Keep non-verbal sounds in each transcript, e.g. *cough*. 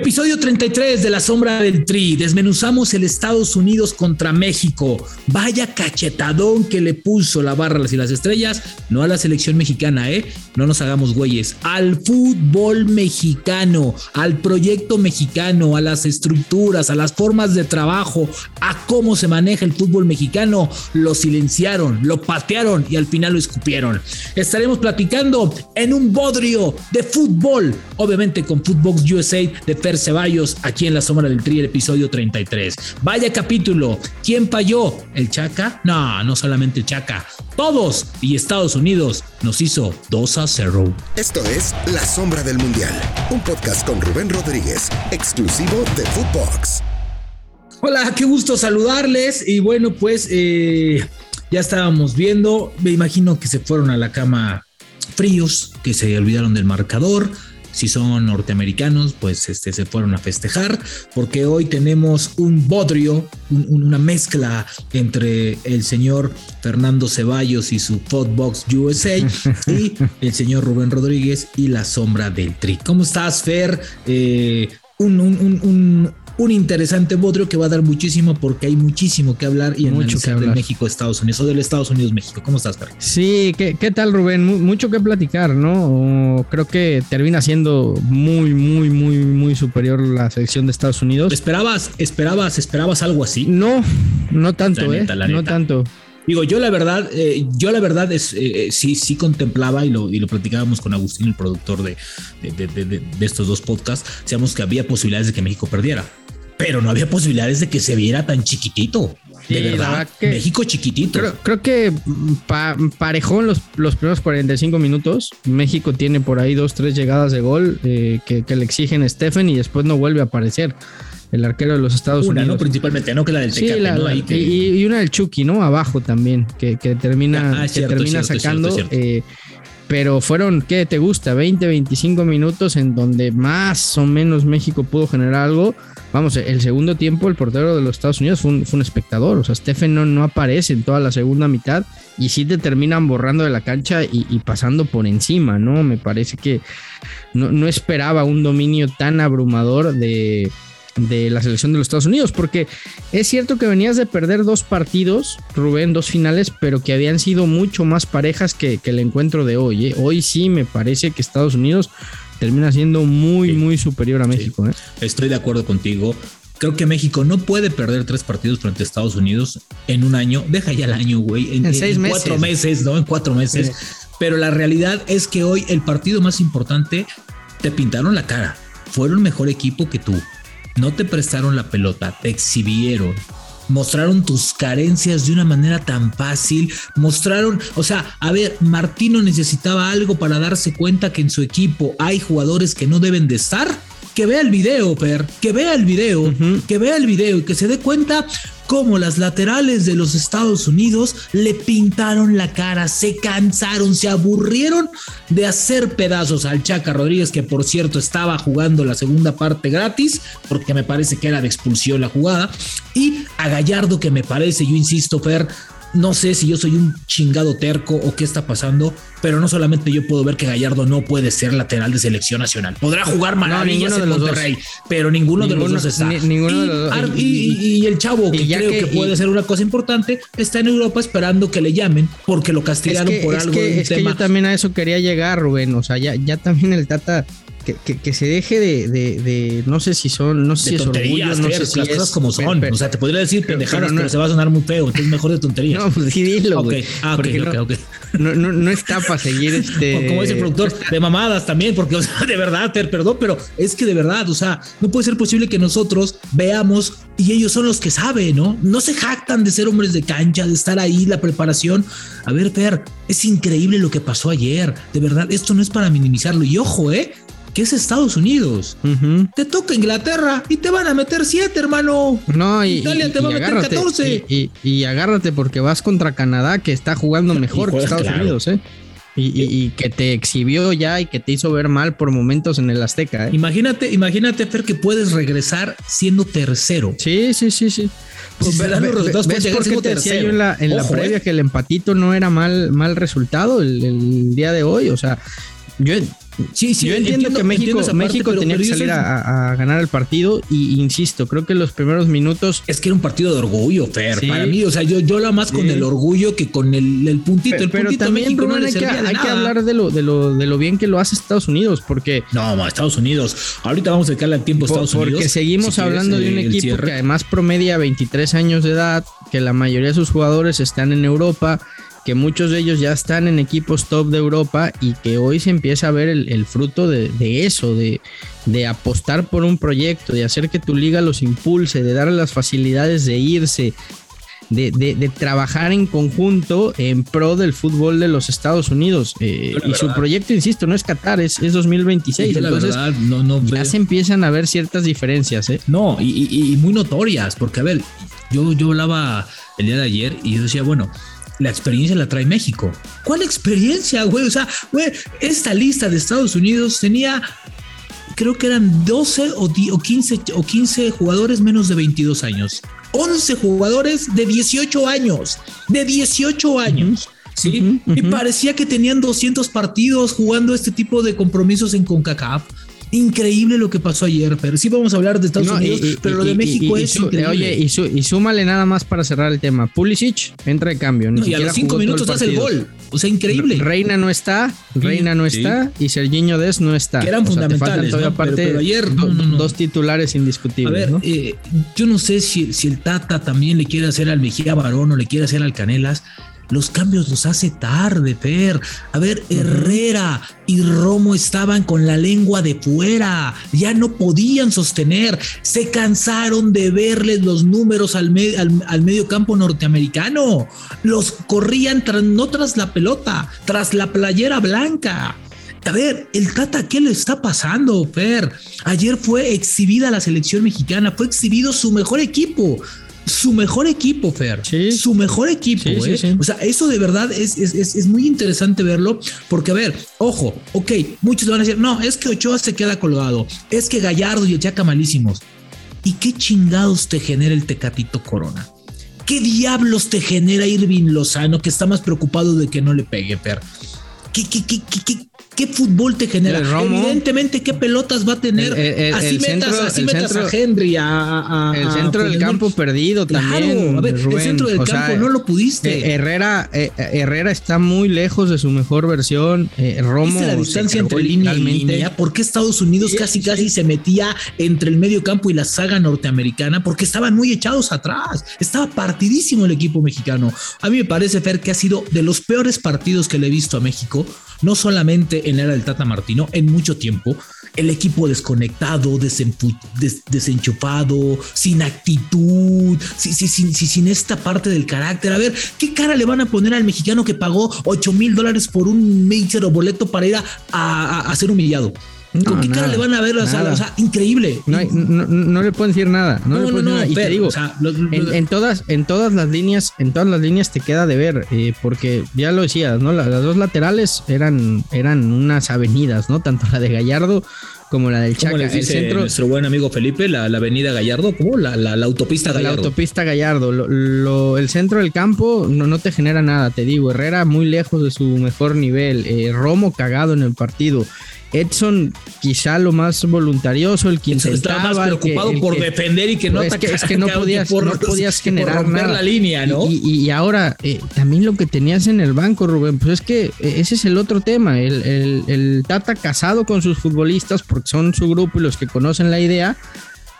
Episodio 33 de La Sombra del Tri. Desmenuzamos el Estados Unidos contra México. Vaya cachetadón que le puso la barra y las estrellas. No a la selección mexicana, ¿eh? No nos hagamos güeyes. Al fútbol mexicano, al proyecto mexicano, a las estructuras, a las formas de trabajo, a cómo se maneja el fútbol mexicano. Lo silenciaron, lo patearon y al final lo escupieron. Estaremos platicando en un bodrio de fútbol, obviamente con Footbox USA de Ceballos aquí en La Sombra del Tri, el episodio 33. Vaya capítulo. ¿Quién falló? ¿El Chaca? No, no solamente el Chaca. Todos y Estados Unidos nos hizo 2 a 0. Esto es La Sombra del Mundial, un podcast con Rubén Rodríguez, exclusivo de Footbox. Hola, qué gusto saludarles. Y bueno, pues eh, ya estábamos viendo. Me imagino que se fueron a la cama fríos, que se olvidaron del marcador si son norteamericanos, pues este, se fueron a festejar, porque hoy tenemos un bodrio, una mezcla entre el señor Fernando Ceballos y su Footbox USA *laughs* y el señor Rubén Rodríguez y la sombra del tri. ¿Cómo estás, Fer? Eh, un, un, un interesante bodrio que va a dar muchísimo porque hay muchísimo que hablar y mucho que hablar de México, Estados Unidos o del Estados Unidos, México. ¿Cómo estás, Fer? Sí, ¿qué, ¿qué, tal, Rubén? mucho que platicar, ¿no? Creo que termina siendo muy, muy, muy, muy superior la selección de Estados Unidos. ¿Esperabas, esperabas, esperabas algo así? No, no tanto, ¿eh? No tanto. Digo, yo la verdad, eh, yo la verdad es, eh, eh, sí, sí contemplaba y lo, y lo platicábamos con Agustín, el productor de, de, estos dos podcasts, decíamos que había posibilidades de que México perdiera pero no había posibilidades de que se viera tan chiquitito. De verdad, México chiquitito. Creo, que parejó en los, los, primeros 45 minutos. México tiene por ahí dos, tres llegadas de gol eh, que, le exigen Stephen y después no vuelve a aparecer el arquero de los Estados una, Unidos. ¿no? Principalmente, ¿no? Que la del Tecate, ¿no? y, una del Chucky, ¿no? Abajo también, que, termina, ah, termina sacando. Eh, pero fueron, ¿qué te gusta? 20, 25 minutos en donde más o menos México pudo generar algo. Vamos, el segundo tiempo, el portero de los Estados Unidos fue un, espectador. O sea, Stephen no, aparece en toda la segunda mitad y sí te terminan borrando de la cancha y, pasando por encima, ¿no? Me parece que no, esperaba un dominio tan abrumador de, de la selección de los Estados Unidos, porque es cierto que venías de perder dos partidos, Rubén, dos finales, pero que habían sido mucho más parejas que, el encuentro de hoy. ¿eh? Hoy sí me parece que Estados Unidos termina siendo muy, muy superior a México. ¿eh? Estoy de acuerdo contigo. Creo que México no puede perder tres partidos frente a Estados Unidos en un año. Deja ya el año, güey. En, seis meses. cuatro meses, ¿no? En cuatro meses. Pero la realidad es que hoy el partido más importante te pintaron la cara. Fueron mejor equipo que tú no te prestaron la pelota, te exhibieron, mostraron tus carencias de una manera tan fácil, mostraron, o sea, a ver, Martino necesitaba algo para darse cuenta que en su equipo hay jugadores que no deben de estar. Que vea el video, Per, que vea el video, que vea el video y que se dé cuenta cómo las laterales de los Estados Unidos le pintaron la cara, se cansaron, se aburrieron de hacer pedazos al Chaca Rodríguez, que por cierto estaba jugando la segunda parte gratis, porque me parece que era de expulsión la jugada, y a Gallardo, que me parece, yo insisto, Fer, no sé si yo soy un chingado terco o qué está pasando, pero no solamente yo puedo ver que Gallardo no puede ser lateral de selección nacional. Podrá jugar maravillas en Monterrey, pero ninguno, de los dos está. y, el chavo, que creo que, puede ser una cosa importante, está en Europa esperando que le llamen porque lo castigaron por algo. es que yo también a eso quería llegar, Rubén. O sea, ya, ya también el Tata que, se deje de, no sé si son, no sé si es orgullo, no sé si las cosas como son. o sea, te podría decir pendejadas, pero, se va a sonar muy feo, entonces mejor de tonterías. *laughs* No, pues sí, dilo, güey. Ah. No, no, no, está para seguir *laughs* este. Como dice el productor, de mamadas también, porque, o sea, *laughs* de verdad, perdón, pero es que de verdad, o sea, no puede ser posible que nosotros veamos y ellos son los que saben, ¿no? No se jactan de ser hombres de cancha, de estar ahí, la preparación. A ver, Per, es increíble lo que pasó ayer. De verdad, esto no es para minimizarlo. Y ojo, ¿eh? Que es Estados Unidos. Te toca Inglaterra y te van a meter siete, hermano. No, y, Italia te va a meter 14. Y, agárrate porque vas contra Canadá, que está jugando *laughs* mejor que Estados Unidos, ¿eh? Y, que te exhibió ya y que te hizo ver mal por momentos en el Azteca. ¿eh? Imagínate, imagínate, Fer, que puedes regresar siendo tercero. Sí, sí, sí, sí. Pues ¿Ves, por qué te decía yo en la, en la previa eh. que el empatito no era mal, mal resultado el, el, día de hoy? O sea, yo Sí, sí, yo entiendo, que México, México tenía que salir a, ganar el partido y insisto, creo que los primeros minutos. Es que era un partido de orgullo, Fer. Para mí, o sea, yo, yo la más con el orgullo que con el, puntito. Pero, el puntito también, México hay, que, hay que, hablar de lo, de, lo, de lo bien que lo hace Estados Unidos, porque. No, Estados Unidos. Ahorita vamos a dedicarle al tiempo a Estados Unidos. Porque seguimos hablando de un equipo que además promedia 23 años de edad, que la mayoría de sus jugadores están en Europa que muchos de ellos ya están en equipos top de Europa y que hoy se empieza a ver el, fruto de, eso, de, de, apostar por un proyecto, de hacer que tu liga los impulse, de darle las facilidades de irse, de, trabajar en conjunto en pro del fútbol de los Estados Unidos. Eh, y su proyecto, insisto, no es Qatar, es, es 2026. entonces no, no ya se empiezan a ver ciertas diferencias. ¿eh? No, y, y, muy notorias, porque a ver, yo, yo hablaba el día de ayer y yo decía, bueno, la experiencia la trae México. ¿Cuál experiencia, güey? O sea, güey, esta lista de Estados Unidos tenía, creo que eran 12 o, 15, o 15 jugadores menos de 22 años. 11 jugadores de 18 años. De 18 años. ¿sí? Y parecía que tenían 200 partidos jugando este tipo de compromisos en CONCACAF. Increíble lo que pasó ayer, pero sí vamos a hablar de Estados Unidos, pero lo de México es increíble. Oye, y, súmale nada más para cerrar el tema. Pulisic entra de cambio. y a los cinco minutos hace el gol. O sea, increíble. Reina no está, Reina no está y Serginho Des no está. Que eran fundamentales. pero, ayer dos titulares indiscutibles. A ver, eh, yo no sé si, si el Tata también le quiere hacer al Mejía Barón o le quiere hacer al Canelas los cambios los hace tarde, Fer. A ver, Herrera y Romo estaban con la lengua de fuera, ya no podían sostener, se cansaron de verles los números al, al, medio campo norteamericano. Los corrían no tras la pelota, tras la playera blanca. A ver, el Tata, ¿qué le está pasando, Fer? Ayer fue exhibida la selección mexicana, fue exhibido su mejor equipo su mejor equipo, Fer. Su mejor equipo, ¿eh? O sea, eso de verdad es, es, muy interesante verlo, porque a ver, ojo, ok, muchos van a decir, no, es que Ochoa se queda colgado, es que Gallardo y el Chaca malísimos. ¿Y qué chingados te genera el Tecatito Corona? ¿Qué diablos te genera Irving Lozano que está más preocupado de que no le pegue, Fer? ¿Qué, qué, qué, qué, ¿Qué fútbol te genera? Evidentemente, ¿qué pelotas va a tener? así metas, así metas a Henry, a, El centro del campo perdido también. el centro del campo no lo pudiste. Eh, Herrera, eh, Herrera está muy lejos de su mejor versión. Eh, Romo. la distancia entre línea y línea? ¿Por qué Estados Unidos casi casi se metía entre el medio campo y la saga norteamericana? Porque estaban muy echados atrás. Estaba partidísimo el equipo mexicano. A mí me parece, Fer, que ha sido de los peores partidos que le he visto a México no solamente en era del Tata Martino, en mucho tiempo, el equipo desconectado, desenchufado, sin actitud, sin, esta parte del carácter. A ver, ¿qué cara le van a poner al mexicano que pagó 8 mil dólares por un mísero boleto para ir a ser humillado? ¿Con qué cara le van a ver las O sea, increíble. No, le pueden decir nada. No, le pueden nada. Y te digo, en, todas, en todas las líneas, en todas las líneas te queda de ver, eh, porque ya lo decías, ¿no? Las, dos laterales eran, eran unas avenidas, ¿no? Tanto la de Gallardo como la del Chaca. el centro, nuestro buen amigo Felipe, la, avenida Gallardo, ¿cómo? La, la, autopista Gallardo. La autopista Gallardo. el centro del campo no, no te genera nada, te digo. Herrera muy lejos de su mejor nivel. Eh, Romo cagado en el partido. Edson quizá lo más voluntarioso, el que estaba más preocupado por defender y que no es que, es que no podías, no podías *laughs* generar nada. la línea, ¿no? Y, ahora eh, también lo que tenías en el banco, Rubén, pues es que eh, ese es el otro tema, el, el, el Tata casado con sus futbolistas porque son su grupo y los que conocen la idea,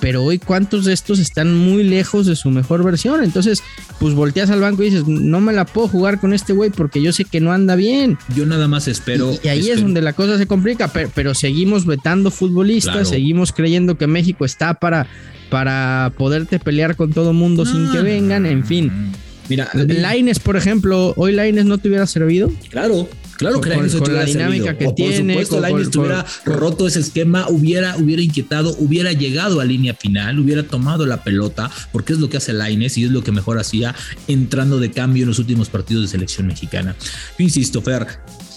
pero hoy cuántos de estos están muy lejos de su mejor versión. Entonces, pues volteas al banco y dices, no me la puedo jugar con este güey porque yo sé que no anda bien. Yo nada más espero. Y, ahí es donde la cosa se complica, pero, seguimos vetando futbolistas, seguimos creyendo que México está para, para poderte pelear con todo mundo sin que vengan, en fin. Mira, Laines, por ejemplo, hoy Laines no te hubiera servido. Claro, Claro que con, la dinámica que tiene. Por supuesto, con, hubiera roto ese esquema, hubiera, hubiera inquietado, hubiera llegado a línea final, hubiera tomado la pelota, porque es lo que hace Laines y es lo que mejor hacía entrando de cambio en los últimos partidos de selección mexicana. Yo insisto, Fer,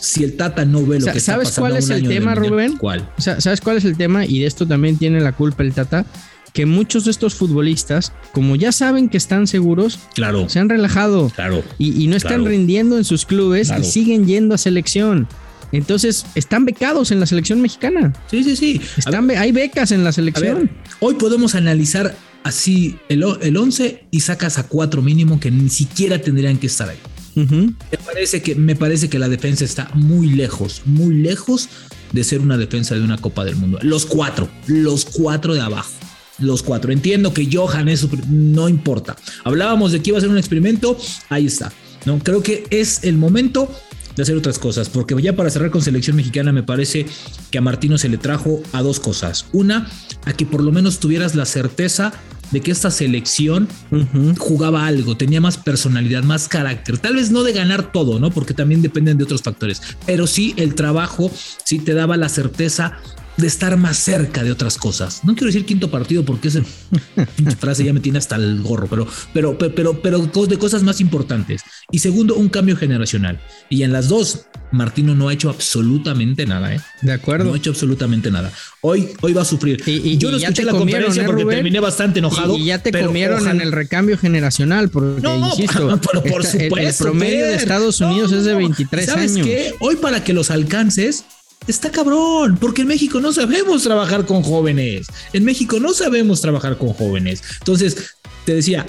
si el Tata no ve lo que ¿sabes está pasando cuál es el tema, Rubén? ¿Cuál? ¿Sabes cuál es el tema? Y de esto también tiene la culpa el Tata que muchos de estos futbolistas, como ya saben que están seguros, claro, se han relajado claro, y, no están rindiendo en sus clubes y siguen yendo a selección. Entonces, están becados en la selección mexicana. Sí, sí, sí. Están, hay becas en la selección. hoy podemos analizar así el, el 11 y sacas a cuatro mínimo que ni siquiera tendrían que estar ahí. me, parece que, me parece que la defensa está muy lejos, muy lejos de ser una defensa de una Copa del Mundo. Los cuatro, los cuatro de abajo. Los cuatro. Entiendo que Johan eso no importa. Hablábamos de que iba a ser un experimento. Ahí está. No creo que es el momento de hacer otras cosas, porque ya para cerrar con selección mexicana me parece que a Martino se le trajo a dos cosas. Una, a que por lo menos tuvieras la certeza de que esta selección jugaba algo, tenía más personalidad, más carácter. Tal vez no de ganar todo, ¿no? Porque también dependen de otros factores, pero sí el trabajo, sí te daba la certeza de estar más cerca de otras cosas. No quiero decir quinto partido porque esa *laughs* frase ya me tiene hasta el gorro, pero, pero, pero, pero, de cosas más importantes. Y segundo, un cambio generacional. Y en las dos, Martino no ha hecho absolutamente nada, ¿eh? De acuerdo. No ha hecho absolutamente nada. Hoy, hoy va a sufrir. Y, yo no escuché la conferencia ¿eh, porque terminé bastante enojado. Y, ya te comieron en el recambio generacional, porque no, insisto, *laughs* por, supuesto, el, promedio de Estados Unidos es de 23 ¿sabes años. Qué? Hoy para que los alcances Está cabrón, porque en México no sabemos trabajar con jóvenes. En México no sabemos trabajar con jóvenes. Entonces, te decía,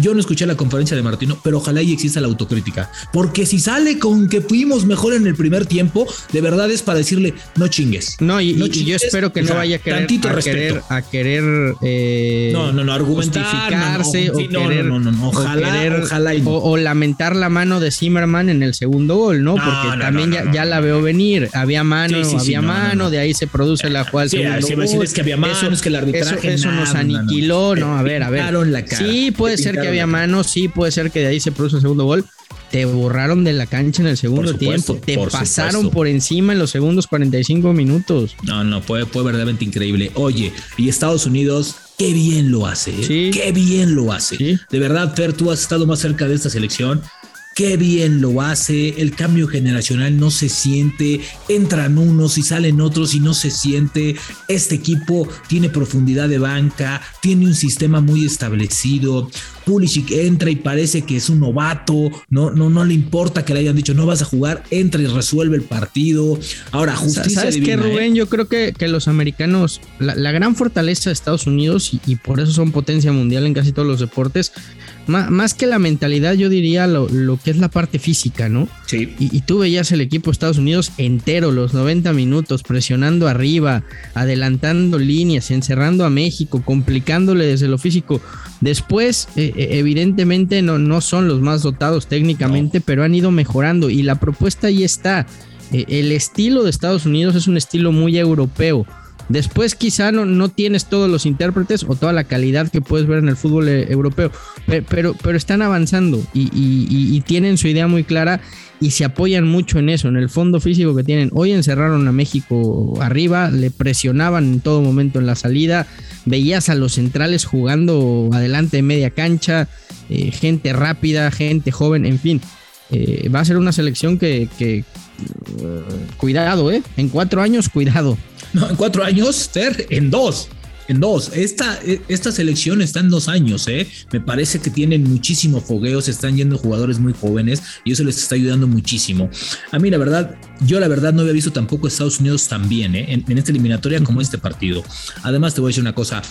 yo no escuché la conferencia de Martino, pero ojalá y exista la autocrítica. Porque si sale con que fuimos mejor en el primer tiempo, de verdad es para decirle, no chingues. No, y, yo espero que no vaya a querer, a querer, a querer eh, no, no, no, justificarse o, querer, ojalá, ojalá o, lamentar la mano de Zimmerman en el segundo gol, ¿no? Porque también ya, la veo venir. Había mano, había mano, de ahí se produce la jugada del segundo gol. Es que había mano, es que el arbitraje eso, nos aniquiló, no, a ver, a ver. Sí, puede ser que había mano, sí puede ser que de ahí se produce el segundo gol. Te borraron de la cancha en el segundo tiempo. Te pasaron por encima en los segundos 45 minutos. No, no, fue, fue verdaderamente increíble. Oye, y Estados Unidos, qué bien lo hace. ¿eh? Qué bien lo hace. De verdad, Fer, tú has estado más cerca de esta selección. Qué bien lo hace, el cambio generacional no se siente, entran unos y salen otros y no se siente. Este equipo tiene profundidad de banca, tiene un sistema muy establecido. Pulisic entra y parece que es un novato, no, no, no le importa que le hayan dicho no vas a jugar, entra y resuelve el partido. Ahora, justicia. ¿Sabes qué, Rubén? ¿eh? Yo creo que, que los americanos, la, gran fortaleza de Estados Unidos, y, y por eso son potencia mundial en casi todos los deportes, más, que la mentalidad, yo diría lo, que es la parte física, ¿no? Sí. Y, tú veías el equipo de Estados Unidos entero, los 90 minutos, presionando arriba, adelantando líneas, encerrando a México, complicándole desde lo físico. Después, eh, eh, evidentemente, no, no son los más dotados técnicamente, pero han ido mejorando y la propuesta ahí está. Eh, el estilo de Estados Unidos es un estilo muy europeo Después quizá no, no tienes todos los intérpretes o toda la calidad que puedes ver en el fútbol eh, europeo, pero, pero, están avanzando y, tienen su idea muy clara y se apoyan mucho en eso, en el fondo físico que tienen. Hoy encerraron a México arriba, le presionaban en todo momento en la salida, veías a los centrales jugando adelante de media cancha, eh, gente rápida, gente joven, en fin. Eh, va a ser una selección que, que cuidado, ¿eh? En cuatro años, cuidado. No, en cuatro años, Ter, en dos. En dos. Esta, esta selección está en dos años, ¿eh? Me parece que tienen muchísimo fogueo, se están yendo jugadores muy jóvenes y eso les está ayudando muchísimo. A mí, la verdad, yo la verdad no había visto tampoco Estados Unidos tan bien, ¿eh? En, esta eliminatoria como este partido. Además, te voy a decir una cosa.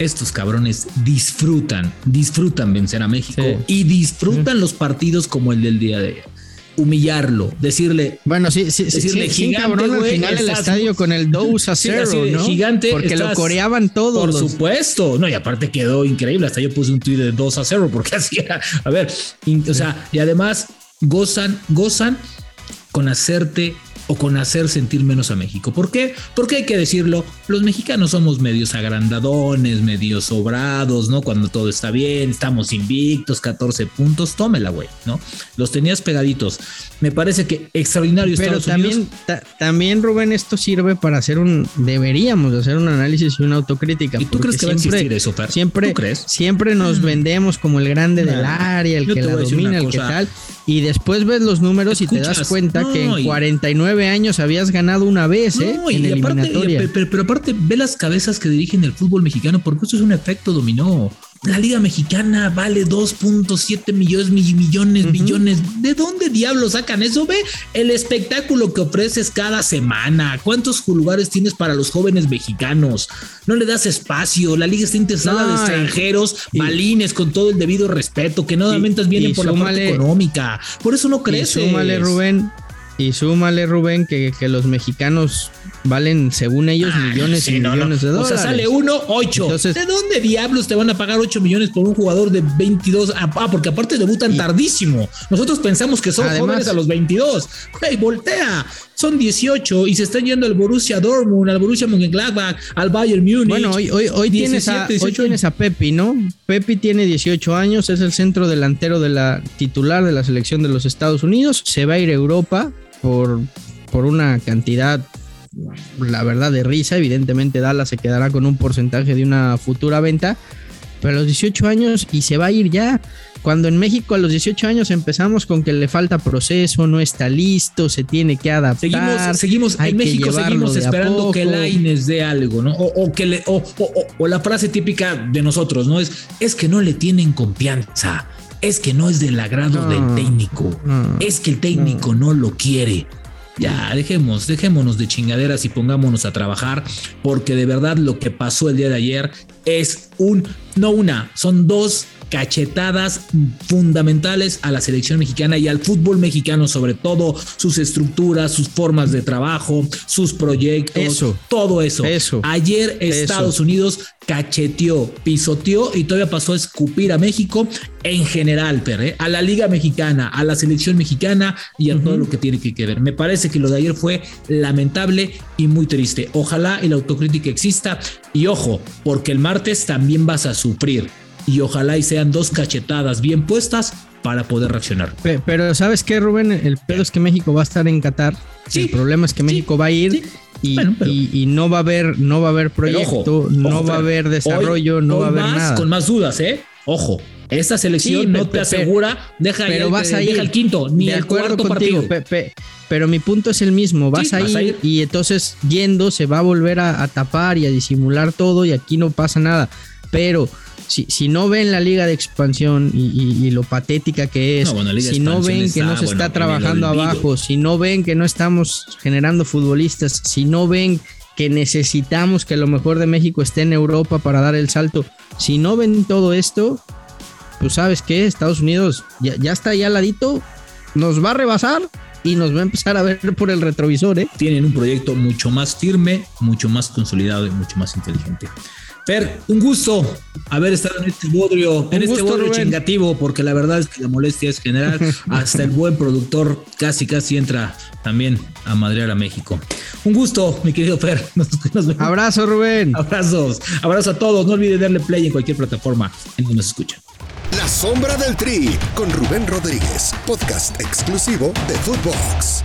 Estos cabrones disfrutan, disfrutan vencer a México y disfrutan los partidos como el del día de ayer humillarlo, decirle. Bueno, sí, sí, decirle sí, gigante, cabrón al final el estadio con el 2 a 0, ¿no? Gigante. Porque lo coreaban todos. Por supuesto. No, y aparte quedó increíble. Hasta yo puse un tweet de 2 a 0 porque *laughs* así era. A ver, o sea, y además gozan, gozan con hacerte o con hacer sentir menos a México. ¿Por qué? Porque hay que decirlo, los mexicanos somos medios agrandadones, medios sobrados, ¿no? Cuando todo está bien, estamos invictos, 14 puntos, tómela, güey, ¿no? Los tenías pegaditos. Me parece que extraordinario Pero también, también, Rubén, esto sirve para hacer un, deberíamos hacer un análisis y una autocrítica. ¿Y tú crees que siempre, va a existir eso, Fer? Siempre, crees? siempre nos mm. vendemos como el grande del área, el que la domina, el que tal, y después ves los números y te das cuenta que en 49 años habías ganado una vez, ¿eh? en eliminatoria. pero, aparte, ve las cabezas que dirigen el fútbol mexicano, porque eso es un efecto dominó. La Liga Mexicana vale 2.7 millones, millones, millones. ¿De dónde diablos sacan eso? Ve el espectáculo que ofreces cada semana. ¿Cuántos lugares tienes para los jóvenes mexicanos? No le das espacio. La liga está interesada de extranjeros, balines, con todo el debido respeto, que no vienen por la parte económica. Por eso no crece. Súmale, Rubén, y súmale, Rubén, que, que, los mexicanos valen, según ellos, ah, millones y millones de dólares. O sea, sale uno, ocho. ¿De dónde diablos te van a pagar ocho millones por un jugador de 22? Ah, ah, porque aparte debutan tardísimo. Nosotros pensamos que son jóvenes a los 22. Güey, voltea. Son 18 y se están yendo al Borussia Dortmund, al Borussia Mönchengladbach, al Bayern Múnich. Bueno, hoy, hoy, hoy, tienes, a, hoy tienes a Pepi, ¿no? Pepi tiene 18 años, es el centro delantero de la titular de la selección de los Estados Unidos. Se va a ir a Europa por, por una cantidad, la verdad, de risa. Evidentemente Dallas se quedará con un porcentaje de una futura venta, pero a los 18 años y se va a ir ya. Cuando en México a los 18 años empezamos con que le falta proceso, no está listo, se tiene que adaptar. Seguimos, seguimos en México seguimos esperando que Laines dé algo, ¿no? O, que le, o, o, la frase típica de nosotros, ¿no? Es, es que no le tienen confianza es que no es del agrado del técnico, es que el técnico no lo quiere. Ya, dejemos, dejémonos de chingaderas y pongámonos a trabajar, porque de verdad lo que pasó el día de ayer es un, no una, son dos cachetadas fundamentales a la selección mexicana y al fútbol mexicano, sobre todo sus estructuras, sus formas de trabajo, sus proyectos, todo eso. eso Ayer Estados Unidos cacheteó, pisoteó y todavía pasó a escupir a México en general, ¿eh? a la Liga Mexicana, a la selección mexicana y a todo lo que tiene que ver. Me parece que lo de ayer fue lamentable y muy triste. Ojalá y la autocrítica exista y ojo, porque el martes también vas a sufrir y ojalá y sean dos cachetadas bien puestas para poder reaccionar. Pero, ¿sabes qué, Rubén? El pedo es que México va a estar en Qatar. el problema es que México va a ir y, no va a haber, no va a haber proyecto, no va a haber desarrollo, no va a haber nada. Con más dudas, ¿eh? Ojo, esta selección no te asegura, deja, pero vas a ir, el quinto, ni el cuarto contigo, partido. pero mi punto es el mismo, vas, a, ir, y entonces yendo se va a volver a tapar y a disimular todo y aquí no pasa nada. Pero si, no ven la liga de expansión y, lo patética que es, si no ven que no se está trabajando abajo, si no ven que no estamos generando futbolistas, si no ven que necesitamos que lo mejor de México esté en Europa para dar el salto, si no ven todo esto, pues sabes que Estados Unidos ya, ya está ahí al ladito, nos va a rebasar y nos va a empezar a ver por el retrovisor. ¿eh? Tienen un proyecto mucho más firme, mucho más consolidado y mucho más inteligente. Fer, un gusto haber estado en este bodrio, en este bodrio chingativo, porque la verdad es que la molestia es general. *laughs* Hasta el buen productor casi, casi entra también a madrear a México. Un gusto, mi querido Fer. *laughs* Abrazo, Rubén. Abrazos. Abrazo a todos. No olviden darle play en cualquier plataforma en donde nos escuchan. La sombra del tri con Rubén Rodríguez, podcast exclusivo de Footbox.